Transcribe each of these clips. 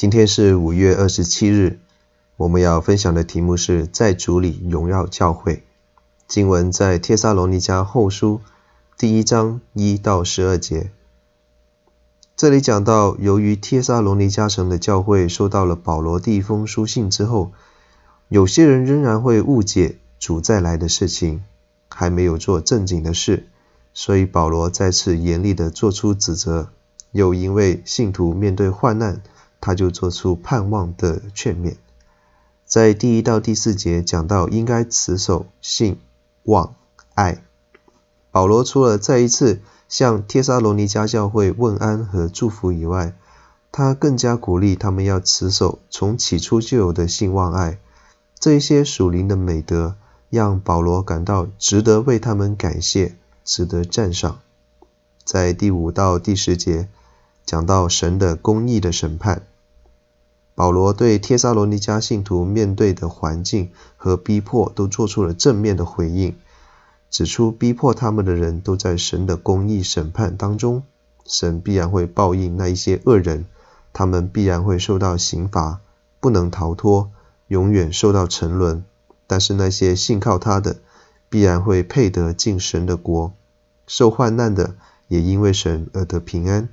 今天是五月二十七日，我们要分享的题目是在主里荣耀教会。经文在帖撒罗尼迦后书第一章一到十二节。这里讲到，由于帖撒罗尼迦城的教会收到了保罗第一封书信之后，有些人仍然会误解主再来的事情，还没有做正经的事，所以保罗再次严厉地做出指责。又因为信徒面对患难，他就做出盼望的劝勉，在第一到第四节讲到应该持守信、望、爱。保罗除了再一次向帖撒罗尼迦教会问安和祝福以外，他更加鼓励他们要持守从起初就有的信、望、爱。这一些属灵的美德，让保罗感到值得为他们感谢，值得赞赏。在第五到第十节讲到神的公义的审判。保罗对帖撒罗尼迦信徒面对的环境和逼迫都做出了正面的回应，指出逼迫他们的人都在神的公义审判当中，神必然会报应那一些恶人，他们必然会受到刑罚，不能逃脱，永远受到沉沦。但是那些信靠他的，必然会配得进神的国，受患难的也因为神而得平安，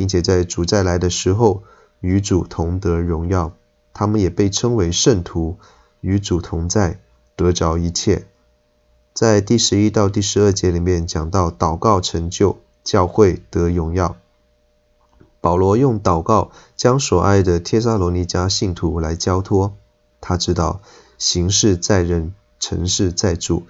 并且在主再来的时候。与主同得荣耀，他们也被称为圣徒，与主同在，得着一切。在第十一到第十二节里面讲到祷告成就，教会得荣耀。保罗用祷告将所爱的帖撒罗尼迦信徒来交托，他知道行事在人，成事在主，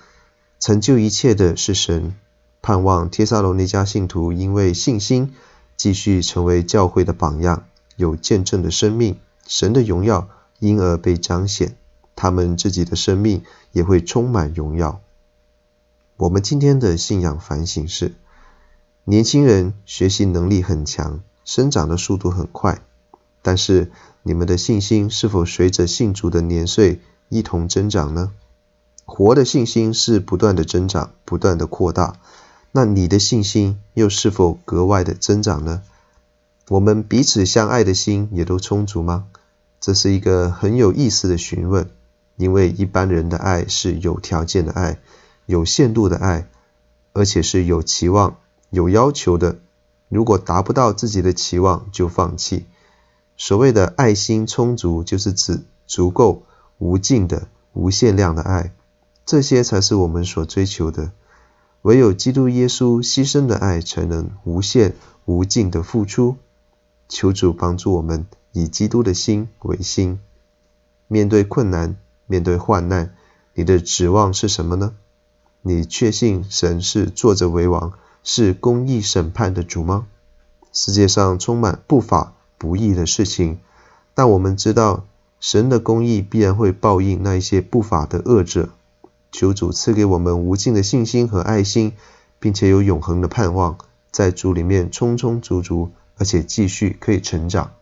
成就一切的是神。盼望帖撒罗尼迦信徒因为信心，继续成为教会的榜样。有见证的生命，神的荣耀因而被彰显，他们自己的生命也会充满荣耀。我们今天的信仰反省是：年轻人学习能力很强，生长的速度很快，但是你们的信心是否随着信主的年岁一同增长呢？活的信心是不断的增长，不断的扩大，那你的信心又是否格外的增长呢？我们彼此相爱的心也都充足吗？这是一个很有意思的询问，因为一般人的爱是有条件的爱，有限度的爱，而且是有期望、有要求的。如果达不到自己的期望，就放弃。所谓的爱心充足，就是指足够、无尽的、无限量的爱。这些才是我们所追求的。唯有基督耶稣牺牲的爱，才能无限、无尽的付出。求主帮助我们以基督的心为心。面对困难，面对患难，你的指望是什么呢？你确信神是坐着为王，是公义审判的主吗？世界上充满不法不义的事情，但我们知道神的公义必然会报应那一些不法的恶者。求主赐给我们无尽的信心和爱心，并且有永恒的盼望，在主里面充充足足。而且继续可以成长。